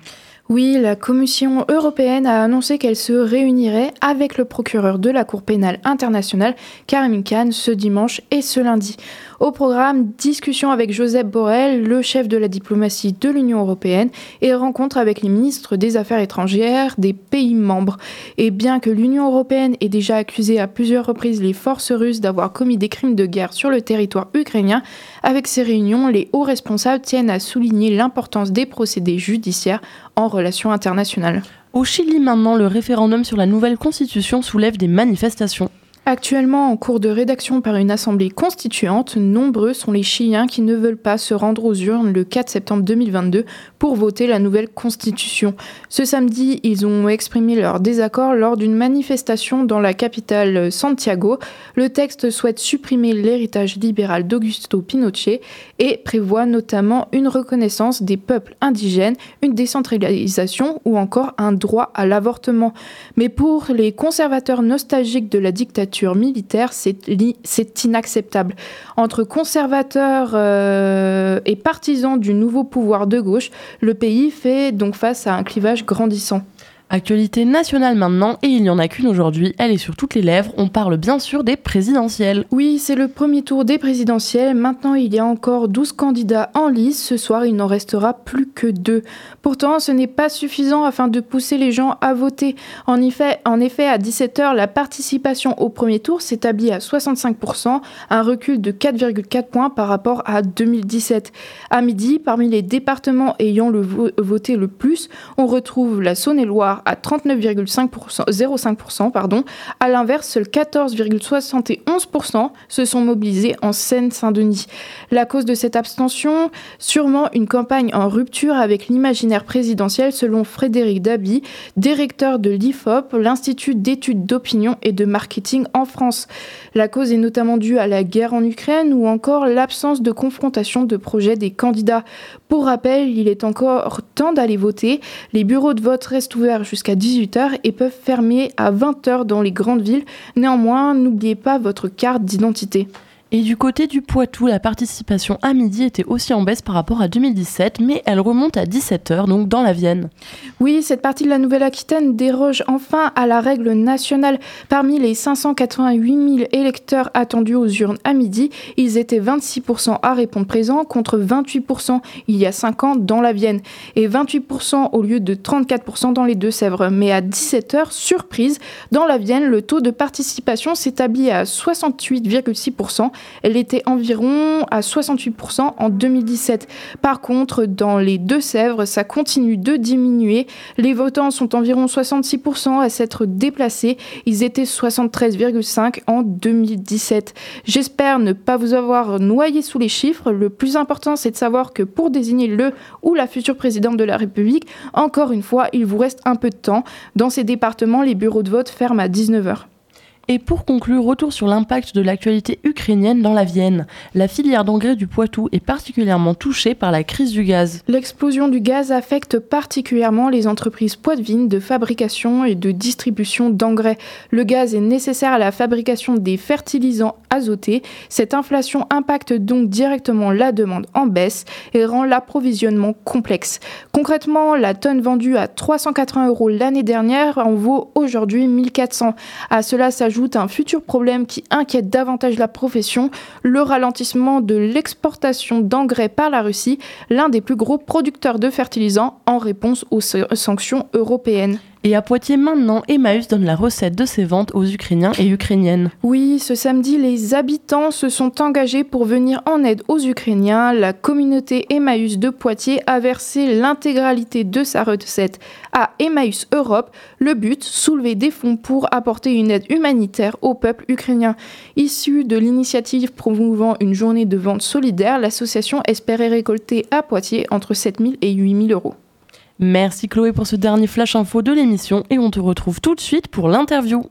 Oui, la Commission européenne a annoncé qu'elle se réunirait avec le procureur de la Cour pénale internationale, Karim Khan, ce dimanche et ce lundi. Au programme, discussion avec Joseph Borrell, le chef de la diplomatie de l'Union européenne, et rencontre avec les ministres des Affaires étrangères des pays membres. Et bien que l'Union européenne ait déjà accusé à plusieurs reprises les forces russes d'avoir commis des crimes de guerre sur le territoire ukrainien, avec ces réunions, les hauts responsables tiennent à souligner l'importance des procédés judiciaires en relations internationales. Au Chili maintenant, le référendum sur la nouvelle constitution soulève des manifestations. Actuellement en cours de rédaction par une assemblée constituante, nombreux sont les Chiliens qui ne veulent pas se rendre aux urnes le 4 septembre 2022 pour voter la nouvelle constitution. Ce samedi, ils ont exprimé leur désaccord lors d'une manifestation dans la capitale Santiago. Le texte souhaite supprimer l'héritage libéral d'Augusto Pinochet et prévoit notamment une reconnaissance des peuples indigènes, une décentralisation ou encore un droit à l'avortement. Mais pour les conservateurs nostalgiques de la dictature, militaire, c'est inacceptable. Entre conservateurs euh, et partisans du nouveau pouvoir de gauche, le pays fait donc face à un clivage grandissant. Actualité nationale maintenant, et il n'y en a qu'une aujourd'hui, elle est sur toutes les lèvres, on parle bien sûr des présidentielles. Oui, c'est le premier tour des présidentielles, maintenant il y a encore 12 candidats en lice, ce soir il n'en restera plus que deux. Pourtant, ce n'est pas suffisant afin de pousser les gens à voter. En effet, en effet à 17h, la participation au premier tour s'établit à 65%, un recul de 4,4 points par rapport à 2017. À midi, parmi les départements ayant le voté le plus, on retrouve la Saône-et-Loire à 39,05%. Pardon. À l'inverse, seuls 14,71% se sont mobilisés en Seine-Saint-Denis. La cause de cette abstention, sûrement une campagne en rupture avec l'imaginaire présidentiel selon Frédéric Dabi, directeur de l'IFOP, l'Institut d'études d'opinion et de marketing en France. La cause est notamment due à la guerre en Ukraine ou encore l'absence de confrontation de projets des candidats. Pour rappel, il est encore temps d'aller voter. Les bureaux de vote restent ouverts jusqu'à 18h et peuvent fermer à 20h dans les grandes villes. Néanmoins, n'oubliez pas votre carte d'identité. Et du côté du Poitou, la participation à midi était aussi en baisse par rapport à 2017, mais elle remonte à 17h, donc dans la Vienne. Oui, cette partie de la Nouvelle-Aquitaine déroge enfin à la règle nationale. Parmi les 588 000 électeurs attendus aux urnes à midi, ils étaient 26% à répondre présent contre 28% il y a 5 ans dans la Vienne et 28% au lieu de 34% dans les Deux-Sèvres. Mais à 17h, surprise, dans la Vienne, le taux de participation s'établit à 68,6% elle était environ à 68% en 2017. Par contre, dans les Deux-Sèvres, ça continue de diminuer. Les votants sont environ 66% à s'être déplacés. Ils étaient 73,5% en 2017. J'espère ne pas vous avoir noyé sous les chiffres. Le plus important, c'est de savoir que pour désigner le ou la future présidente de la République, encore une fois, il vous reste un peu de temps. Dans ces départements, les bureaux de vote ferment à 19h. Et pour conclure, retour sur l'impact de l'actualité ukrainienne dans la Vienne. La filière d'engrais du Poitou est particulièrement touchée par la crise du gaz. L'explosion du gaz affecte particulièrement les entreprises poitevines de fabrication et de distribution d'engrais. Le gaz est nécessaire à la fabrication des fertilisants azotés. Cette inflation impacte donc directement la demande en baisse et rend l'approvisionnement complexe. Concrètement, la tonne vendue à 380 euros l'année dernière en vaut aujourd'hui 1400. À cela s'ajoute ajoute un futur problème qui inquiète davantage la profession, le ralentissement de l'exportation d'engrais par la Russie, l'un des plus gros producteurs de fertilisants en réponse aux sanctions européennes. Et à Poitiers maintenant, Emmaüs donne la recette de ses ventes aux Ukrainiens et Ukrainiennes. Oui, ce samedi, les habitants se sont engagés pour venir en aide aux Ukrainiens. La communauté Emmaüs de Poitiers a versé l'intégralité de sa recette à Emmaüs Europe. Le but, soulever des fonds pour apporter une aide humanitaire au peuple ukrainien. Issue de l'initiative promouvant une journée de vente solidaire, l'association espérait récolter à Poitiers entre 7 000 et 8 000 euros. Merci Chloé pour ce dernier flash info de l'émission et on te retrouve tout de suite pour l'interview.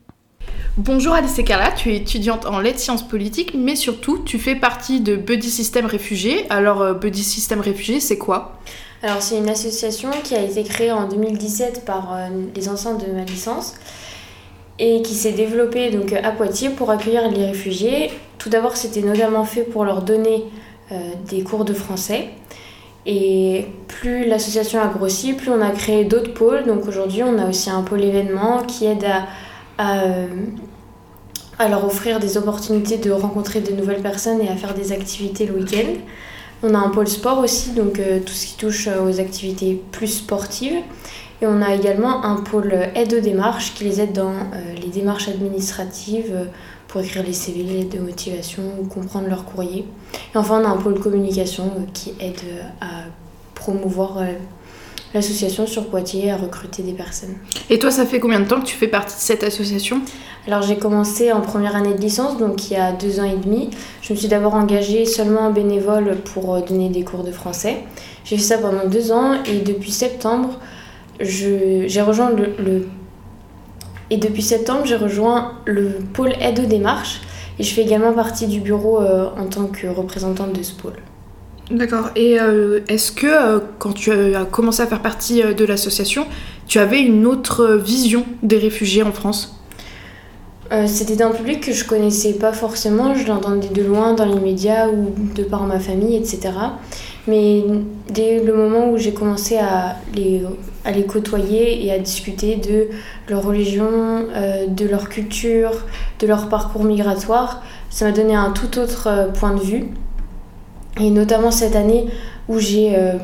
Bonjour Alice et Carla, tu es étudiante en lettres sciences politiques, mais surtout tu fais partie de Buddy System Réfugiés. Alors euh, Buddy System Réfugiés, c'est quoi? Alors c'est une association qui a été créée en 2017 par euh, les anciens de ma licence et qui s'est développée donc à Poitiers pour accueillir les réfugiés. Tout d'abord, c'était notamment fait pour leur donner euh, des cours de français. Et plus l'association a grossi, plus on a créé d'autres pôles. Donc aujourd'hui, on a aussi un pôle événement qui aide à, euh, à, leur offrir des opportunités de rencontrer de nouvelles personnes et à faire des activités le week-end. On a un pôle sport aussi, donc euh, tout ce qui touche aux activités plus sportives. Et on a également un pôle aide aux démarches qui les aide dans euh, les démarches administratives pour écrire les CV, les lettres de motivation ou comprendre leur courrier. Et enfin, on a un pôle communication euh, qui aide euh, à promouvoir euh, l'association sur Poitiers, à recruter des personnes. Et toi, ça fait combien de temps que tu fais partie de cette association? Alors, j'ai commencé en première année de licence, donc il y a deux ans et demi. Je me suis d'abord engagée seulement en bénévole pour donner des cours de français. J'ai fait ça pendant deux ans et depuis septembre, j'ai rejoint le et depuis septembre, j'ai rejoint le pôle aide aux démarches et je fais également partie du bureau euh, en tant que représentante de ce pôle. D'accord. Et euh, est-ce que euh, quand tu as commencé à faire partie de l'association, tu avais une autre vision des réfugiés en France? C'était un public que je connaissais pas forcément, je l'entendais de loin dans les médias ou de par ma famille, etc. Mais dès le moment où j'ai commencé à les à les côtoyer et à discuter de leur religion, euh, de leur culture, de leur parcours migratoire. Ça m'a donné un tout autre euh, point de vue. Et notamment cette année où j'ai euh,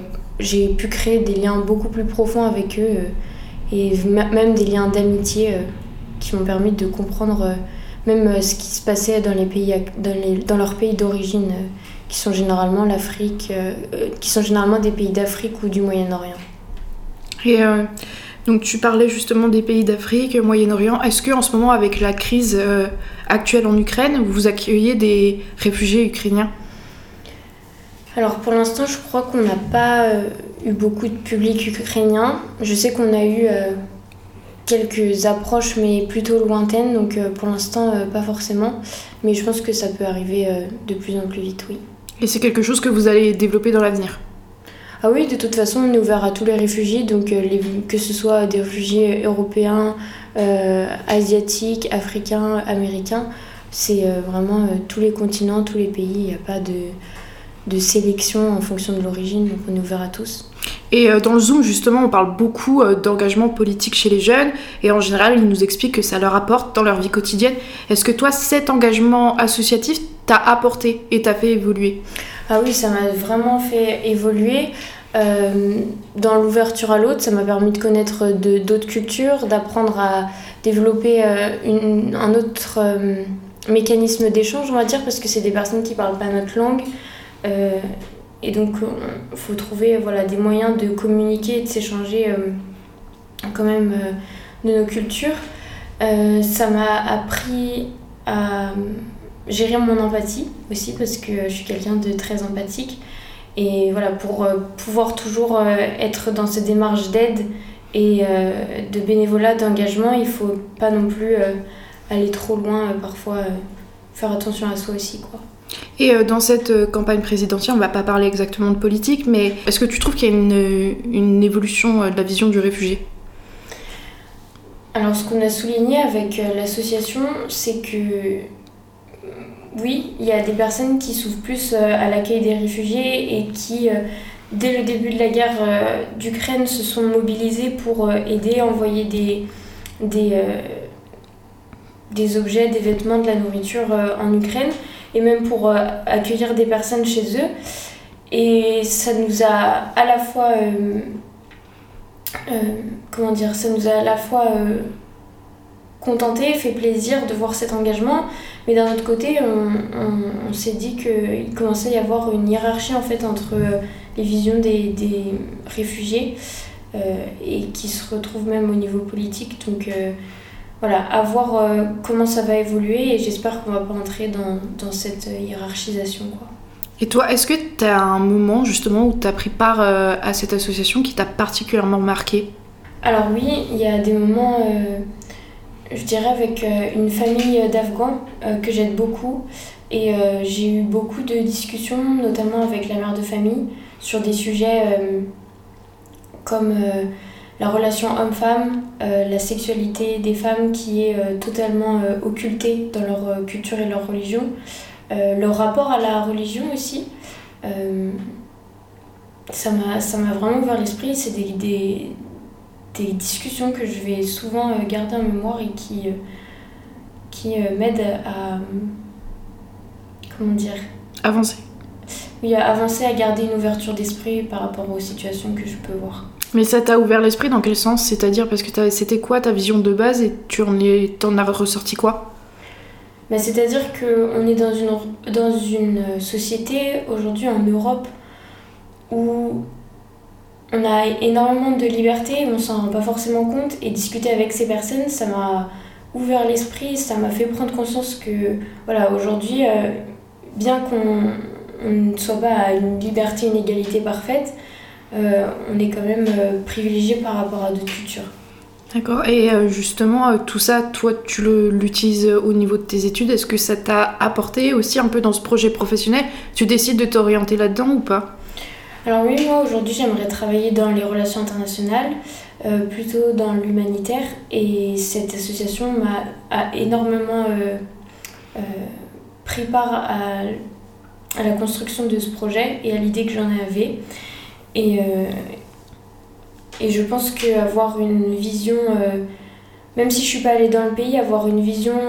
pu créer des liens beaucoup plus profonds avec eux euh, et même des liens d'amitié qui m'ont permis de comprendre même ce qui se passait dans, les pays, dans, leurs pays d'origine, qui sont généralement l'Afrique, qui sont généralement des pays d'Afrique ou du Moyen-Orient. Et euh, donc tu parlais justement des pays d'Afrique, Moyen-Orient. Est-ce que en ce moment, avec la crise euh, actuelle en Ukraine, vous accueillez des réfugiés ukrainiens? Alors pour l'instant, je crois qu'on n'a pas euh, eu beaucoup de public ukrainien. Je sais qu'on a eu quelques approches, mais plutôt lointaines, donc pour l'instant, pas forcément. Mais je pense que ça peut arriver de plus en plus vite, oui. Et c'est quelque chose que vous allez développer dans l'avenir? Ah oui, de toute façon, on est ouvert à tous les réfugiés, donc euh, que ce soit des réfugiés européens, euh, asiatiques, africains, américains. C'est euh, vraiment tous les continents, tous les pays. Il n'y a pas de, sélection en fonction de l'origine, donc on est ouvert à tous. Et dans le Zoom, justement, on parle beaucoup d'engagement politique chez les jeunes, et en général, ils nous expliquent que ça leur apporte dans leur vie quotidienne. Est-ce que toi, cet engagement associatif t'a apporté et t'a fait évoluer? Ah oui, ça m'a vraiment fait évoluer. Euh, dans l'ouverture à l'autre, ça m'a permis de connaître d'autres cultures, d'apprendre à développer euh, un autre euh, mécanisme d'échange, on va dire, parce que c'est des personnes qui parlent pas notre langue. Et donc, il faut trouver voilà, des moyens de communiquer et de s'échanger quand même de nos cultures. Ça m'a appris à gérer mon empathie aussi, parce que je suis quelqu'un de très empathique. Et voilà, pour euh, pouvoir toujours euh, être dans cette démarche d'aide et euh, de bénévolat, d'engagement, il faut pas non plus aller trop loin, parfois faire attention à soi aussi. Quoi. Et dans cette campagne présidentielle, on va pas parler exactement de politique, mais est-ce que tu trouves qu'il y a une, une évolution de la vision du réfugié? Alors, ce qu'on a souligné avec l'association, c'est que oui, il y a des personnes qui s'ouvrent plus euh, à l'accueil des réfugiés et qui, euh, dès le début de la guerre euh, d'Ukraine, se sont mobilisées pour aider, envoyer des, des, des objets, des vêtements, de la nourriture en Ukraine et même pour accueillir des personnes chez eux. Et ça nous a à la fois. euh, comment dire, ça nous a à la fois contenté, fait plaisir de voir cet engagement, mais d'un autre côté, on, on- on s'est dit qu'il commençait à y avoir une hiérarchie en fait entre euh, les visions des, des réfugiés euh, et qui se retrouvent même au niveau politique. Donc euh, voilà, à voir euh, comment ça va évoluer et j'espère qu'on va pas entrer dans, dans cette hiérarchisation. Quoi. Et toi, est-ce que tu as un moment justement où tu as pris part à cette association qui t'a particulièrement marqué? Alors oui, il y a des moments, je dirais, avec euh, une famille d'Afghans euh, que j'aide beaucoup. Et euh, j'ai eu beaucoup de discussions, notamment avec la mère de famille, sur des sujets euh, comme euh, la relation homme-femme, euh, la sexualité des femmes qui est euh, totalement euh, occultée dans leur euh, culture et leur religion, euh, leur rapport à la religion aussi. Euh, ça m'a vraiment ouvert l'esprit. C'est des, des discussions que je vais souvent euh, garder en mémoire et qui, euh, qui euh, m'aident à. Comment dire? Avancer. Oui, à avancer, à garder une ouverture d'esprit par rapport aux situations que je peux voir. Mais ça t'a ouvert l'esprit dans quel sens? C'est-à-dire parce que c'était quoi ta vision de base et tu en, es, t'en as ressorti quoi? Bah, C'est-à-dire qu'on est dans une, dans une société aujourd'hui en Europe où on a énormément de liberté, on s'en rend pas forcément compte et discuter avec ces personnes, ça m'a ouvert l'esprit, ça m'a fait prendre conscience que voilà, aujourd'hui, euh, bien qu'on on ne soit pas à une liberté, une égalité parfaite, euh, on est quand même euh, privilégié par rapport à d'autres cultures. D'accord. Et justement, tout ça, toi, tu l'utilises au niveau de tes études. Est-ce que ça t'a apporté aussi un peu dans ce projet professionnel? Tu décides de t'orienter là-dedans ou pas? Alors oui, moi aujourd'hui j'aimerais travailler dans les relations internationales, euh, plutôt dans l'humanitaire, et cette association m'a énormément euh, euh, pris part à, la construction de ce projet et à l'idée que j'en avais. Et, Et je pense qu'avoir une vision, même si je suis pas allée dans le pays, avoir une vision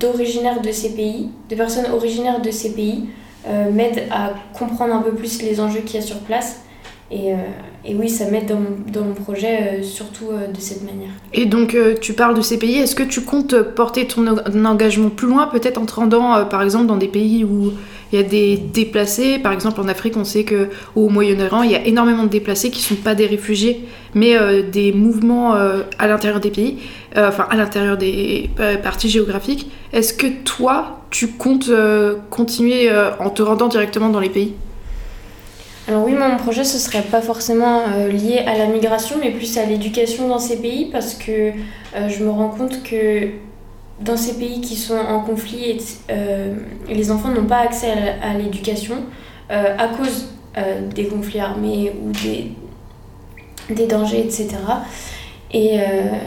d'originaires de, ces pays, de personnes originaires de ces pays, m'aide à comprendre un peu plus les enjeux qu'il y a sur place. Et, et oui, ça m'aide dans, dans, mon projet, surtout de cette manière. Et donc, tu parles de ces pays. Est-ce que tu comptes porter ton engagement plus loin, peut-être en te rendant, par exemple, dans des pays où il y a des déplacés. Par exemple, en Afrique, on sait que au Moyen-Orient, il y a énormément de déplacés qui ne sont pas des réfugiés, mais euh, des mouvements euh, à l'intérieur des pays, euh, enfin à l'intérieur des parties géographiques. Est-ce que toi, tu comptes continuer en te rendant directement dans les pays? Alors oui, mon projet, ce serait pas forcément lié à la migration, mais plus à l'éducation dans ces pays, parce que je me rends compte que dans ces pays qui sont en conflit, euh, les enfants n'ont pas accès à, l'éducation euh, à cause euh, des conflits armés ou des, des dangers, etc. Et,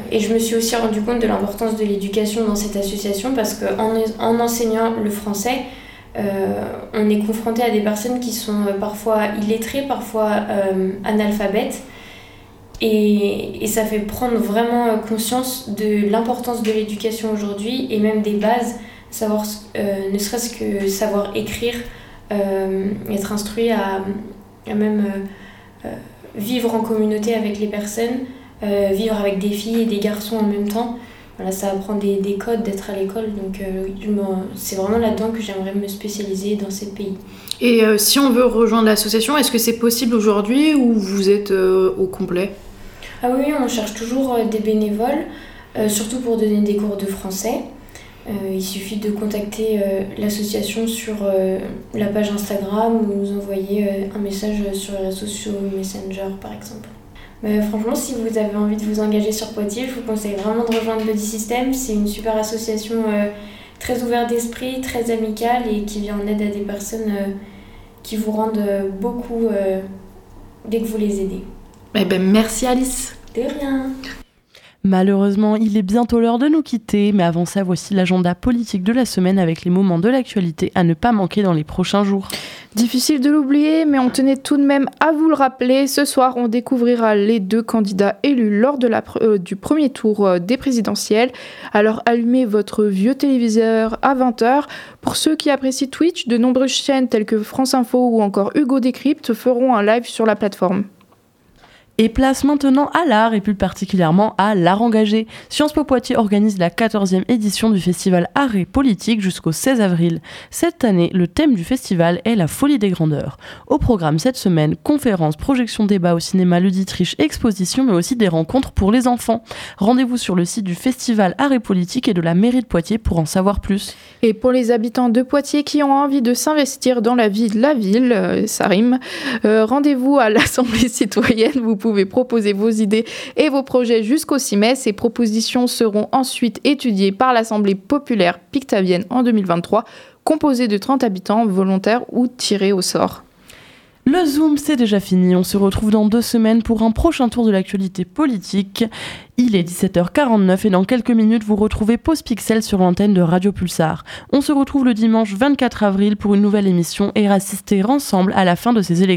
et, je me suis aussi rendu compte de l'importance de l'éducation dans cette association parce qu'en en enseignant le français, on est confronté à des personnes qui sont parfois illettrées, parfois analphabètes. Et, et, ça fait prendre vraiment conscience de l'importance de l'éducation aujourd'hui et même des bases, savoir, euh, ne serait-ce que savoir écrire, euh, être instruit à, à même euh, vivre en communauté avec les personnes, vivre avec des filles et des garçons en même temps. Voilà, ça apprend des, des codes d'être à l'école, donc c'est vraiment là-dedans que j'aimerais me spécialiser dans ces pays. Et si on veut rejoindre l'association, est-ce que c'est possible aujourd'hui ou vous êtes au complet? Ah oui, on cherche toujours euh, des bénévoles, euh, surtout pour donner des cours de français. Euh, il suffit de contacter l'association sur la page Instagram ou nous envoyer un message sur les réseaux sociaux Messenger par exemple. franchement, si vous avez envie de vous engager sur Poitiers, je vous conseille vraiment de rejoindre Body System. C'est une super association très ouverte d'esprit, très amicale et qui vient en aide à des personnes qui vous rendent beaucoup dès que vous les aidez. Eh ben, merci Alice. De rien. Malheureusement, il est bientôt l'heure de nous quitter, mais avant ça, voici l'agenda politique de la semaine avec les moments de l'actualité à ne pas manquer dans les prochains jours. Difficile de l'oublier, mais on tenait tout de même à vous le rappeler. Ce soir, on découvrira les deux candidats élus lors de la, euh, du premier tour euh, des présidentielles. Alors allumez votre vieux téléviseur à 20h. Pour ceux qui apprécient Twitch, de nombreuses chaînes telles que France Info ou encore Hugo Décrypte feront un live sur la plateforme. Et place maintenant à l'art et plus particulièrement à l'art engagé. Sciences Po Poitiers organise la 14e édition du festival Art et Politique jusqu'au 16 avril. Cette année, le thème du festival est la folie des grandeurs. Au programme cette semaine, conférences, projections, débats au cinéma, luditriche, expositions, mais aussi des rencontres pour les enfants. Rendez-vous sur le site du festival Art et Politique et de la mairie de Poitiers pour en savoir plus. Et pour les habitants de Poitiers qui ont envie de s'investir dans la vie de la ville, euh, ça rime, euh, rendez-vous à l'Assemblée citoyenne. Pouvez proposer vos idées et vos projets jusqu'au 6 mai. Ces propositions seront ensuite étudiées par l'Assemblée populaire pictavienne en 2023, composée de 30 habitants volontaires ou tirés au sort. Le Zoom, c'est déjà fini. On se retrouve dans deux semaines pour un prochain tour de l'actualité politique. Il est 17h49 et dans quelques minutes, vous retrouvez Pause Pixel sur l'antenne de Radio Pulsar. On se retrouve le dimanche 24 avril pour une nouvelle émission et assister ensemble à la fin de ces élections